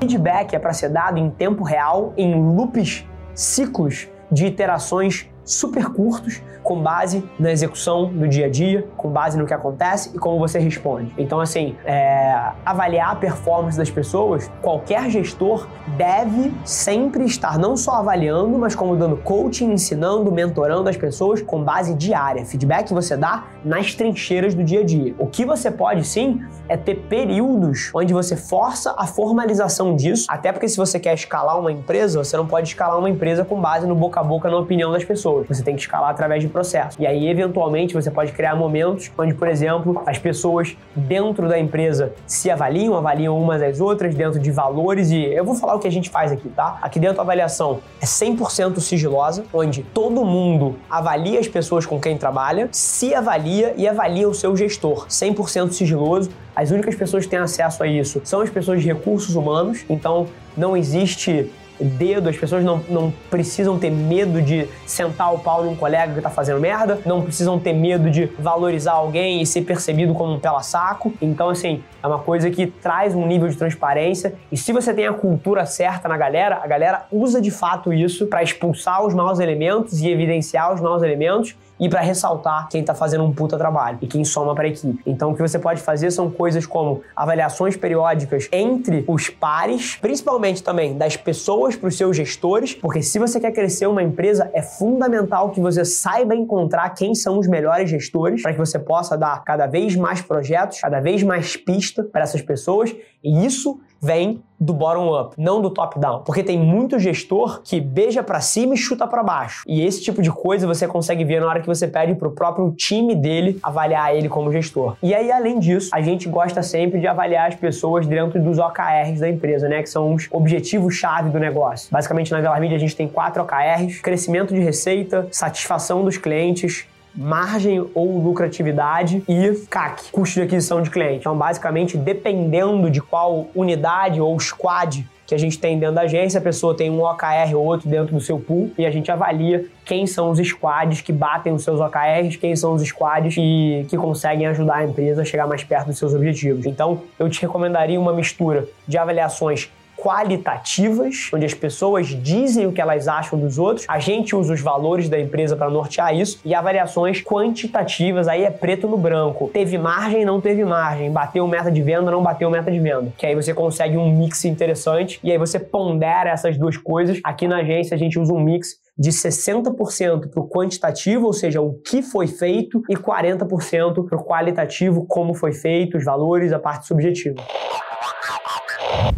Feedback é para ser dado em tempo real, em loops, ciclos de iterações super curtos, com base na execução do dia a dia, com base no que acontece e como você responde. Então, assim, é, avaliar a performance das pessoas, qualquer gestor deve sempre estar não só avaliando, mas como dando coaching, ensinando, mentorando as pessoas com base diária. Feedback você dá nas trincheiras do dia a dia. O que você pode sim é ter períodos onde você força a formalização disso, até porque se você quer escalar uma empresa, você não pode escalar uma empresa com base no boca a boca na opinião das pessoas. Você tem que escalar através de processo. E aí, eventualmente, você pode criar momentos onde, por exemplo, as pessoas dentro da empresa se avaliam, avaliam umas às outras dentro de valores e eu vou falar o que a gente faz aqui, tá? Aqui dentro a avaliação é 100% sigilosa, onde todo mundo avalia as pessoas com quem trabalha, se avalia e avalia o seu gestor, 100% sigiloso. As únicas pessoas que têm acesso a isso são as pessoas de recursos humanos, então não existe dedo, as pessoas não, não precisam ter medo de sentar o pau num colega que tá fazendo merda, não precisam ter medo de valorizar alguém e ser percebido como um pela-saco. Então, assim, é uma coisa que traz um nível de transparência e se você tem a cultura certa na galera, a galera usa de fato isso para expulsar os maus elementos e evidenciar os maus elementos e para ressaltar quem está fazendo um puta trabalho e quem soma para a equipe. Então, o que você pode fazer são coisas como avaliações periódicas entre os pares, principalmente também das pessoas para os seus gestores, porque se você quer crescer uma empresa, é fundamental que você saiba encontrar quem são os melhores gestores para que você possa dar cada vez mais projetos, cada vez mais pista para essas pessoas e isso vem do bottom up, não do top down, porque tem muito gestor que beija para cima e chuta para baixo. E esse tipo de coisa você consegue ver na hora que você pede pro próprio time dele avaliar ele como gestor. E aí além disso, a gente gosta sempre de avaliar as pessoas dentro dos OKRs da empresa, né, que são os objetivos chave do negócio. Basicamente na Velar Media a gente tem quatro OKRs: crescimento de receita, satisfação dos clientes, margem ou lucratividade e CAC, custo de aquisição de cliente. Então, basicamente, dependendo de qual unidade ou squad que a gente tem dentro da agência, a pessoa tem um OKR ou outro dentro do seu pool e a gente avalia quem são os squads que batem os seus OKRs, quem são os squads que, que conseguem ajudar a empresa a chegar mais perto dos seus objetivos. Então, eu te recomendaria uma mistura de avaliações qualitativas, onde as pessoas dizem o que elas acham dos outros, a gente usa os valores da empresa para nortear isso, e avaliações quantitativas, aí é preto no branco. Teve margem, não teve margem, bateu meta de venda, não bateu meta de venda. Que aí você consegue um mix interessante e aí você pondera essas duas coisas. Aqui na agência a gente usa um mix de 60% para o quantitativo, ou seja, o que foi feito, e 40% para o qualitativo, como foi feito, os valores, a parte subjetiva.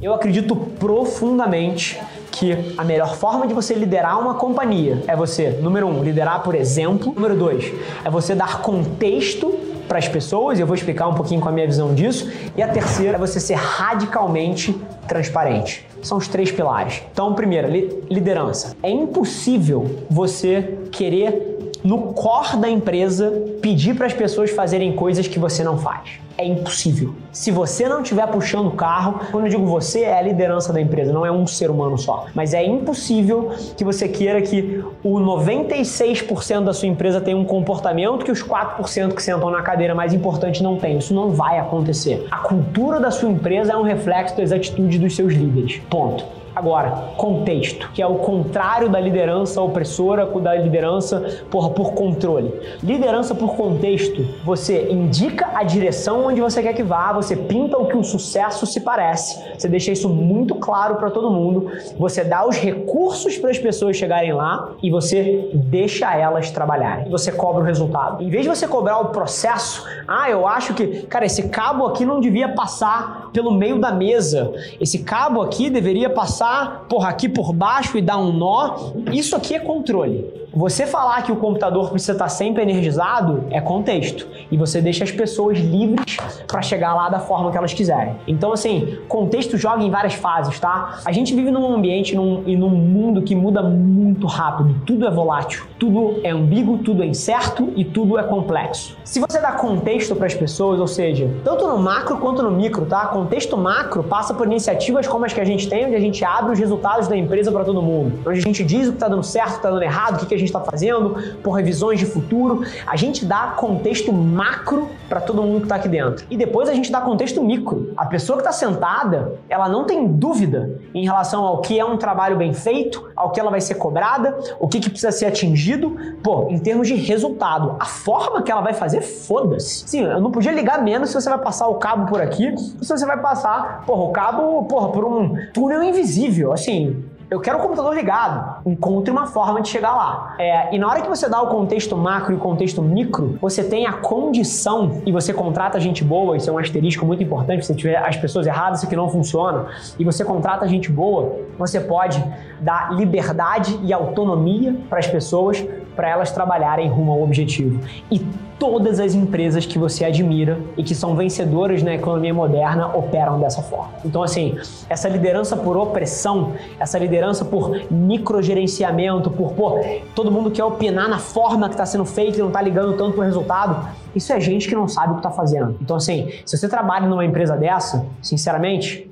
Eu acredito profundamente que a melhor forma de você liderar uma companhia é você, número um, liderar por exemplo. Número dois, é você dar contexto para as pessoas, eu vou explicar um pouquinho com a minha visão disso. E a terceira é você ser radicalmente transparente. São os três pilares. Então, primeiro, liderança. É impossível você querer, no core da empresa, pedir para as pessoas fazerem coisas que você não faz é impossível. Se você não estiver puxando o carro, quando eu digo você, é a liderança da empresa, não é um ser humano só. Mas é impossível que você queira que o 96% da sua empresa tenha um comportamento que os 4% que sentam na cadeira mais importante não tem. Isso não vai acontecer. A cultura da sua empresa é um reflexo das atitudes dos seus líderes. Ponto. Agora, contexto, que é o contrário da liderança opressora, da liderança por, por controle. Liderança por contexto, você indica a direção onde você quer que vá, você pinta o que o sucesso se parece, você deixa isso muito claro para todo mundo, você dá os recursos para as pessoas chegarem lá e você deixa elas trabalharem. Você cobra o resultado. Em vez de você cobrar o processo, ah, eu acho que, cara, esse cabo aqui não devia passar pelo meio da mesa, esse cabo aqui deveria passar passar, porra, aqui por baixo e dar um nó. Isso aqui é controle. Você falar que o computador precisa estar sempre energizado é contexto. E você deixa as pessoas livres para chegar lá da forma que elas quiserem. Então, assim, contexto joga em várias fases, tá? A gente vive num ambiente num, e num mundo que muda muito rápido. Tudo é volátil, tudo é ambíguo, tudo é incerto e tudo é complexo. Se você dá contexto para as pessoas, ou seja, tanto no macro quanto no micro, tá? Contexto macro passa por iniciativas como as que a gente tem, onde a gente abre os resultados da empresa para todo mundo. Onde a gente diz o que está dando certo, o que está dando errado, o que, que a gente está fazendo, por revisões de futuro. A gente dá contexto macro para todo mundo que está aqui dentro. E depois a gente dá contexto micro. A pessoa que está sentada, ela não tem dúvida em relação ao que é um trabalho bem feito, ao que ela vai ser cobrada, o que, que precisa ser atingido. Pô, em termos de resultado, a forma que ela vai fazer, foda-se. Sim, eu não podia ligar menos se você vai passar o cabo por aqui, se você vai passar, porra, o cabo, porra, por um túnel invisível. Assim, eu quero o computador ligado. Encontre uma forma de chegar lá. É, e na hora que você dá o contexto macro e o contexto micro, você tem a condição e você contrata gente boa, isso é um asterisco muito importante, se você tiver as pessoas erradas, isso aqui não funciona, e você contrata gente boa, você pode dar liberdade e autonomia para as pessoas para elas trabalharem rumo ao objetivo. E todas as empresas que você admira e que são vencedoras na economia moderna operam dessa forma. Então, assim, essa liderança por opressão, essa liderança por microgerenciamento, por pô, todo mundo quer opinar na forma que está sendo feito e não está ligando tanto para o resultado, isso é gente que não sabe o que está fazendo. Então, assim, se você trabalha numa empresa dessa, sinceramente,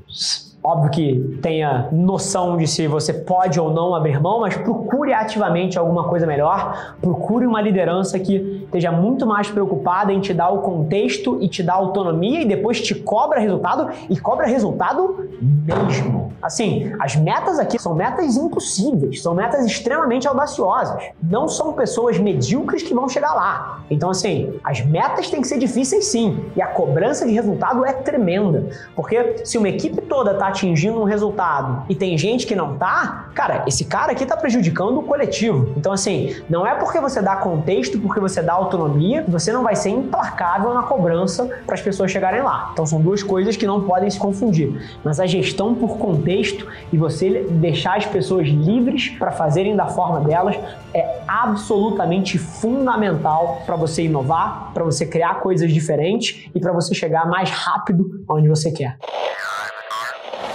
Óbvio que tenha noção de se você pode ou não abrir mão, mas procure ativamente alguma coisa melhor. Procure uma liderança que esteja muito mais preocupada em te dar o contexto e te dar autonomia e depois te cobra resultado e cobra resultado mesmo. Assim, as metas aqui são metas impossíveis, são metas extremamente audaciosas. Não são pessoas medíocres que vão chegar lá. Então, assim, as metas têm que ser difíceis sim e a cobrança de resultado é tremenda. Porque se uma equipe toda está atingindo um resultado e tem gente que não tá, cara, esse cara aqui tá prejudicando o coletivo. Então, assim, não é porque você dá contexto, porque você dá autonomia, você não vai ser implacável na cobrança para as pessoas chegarem lá. Então, são duas coisas que não podem se confundir. Mas a gestão por contexto e você deixar as pessoas livres para fazerem da forma delas é absolutamente fundamental para você inovar, para você criar coisas diferentes e para você chegar mais rápido onde você quer.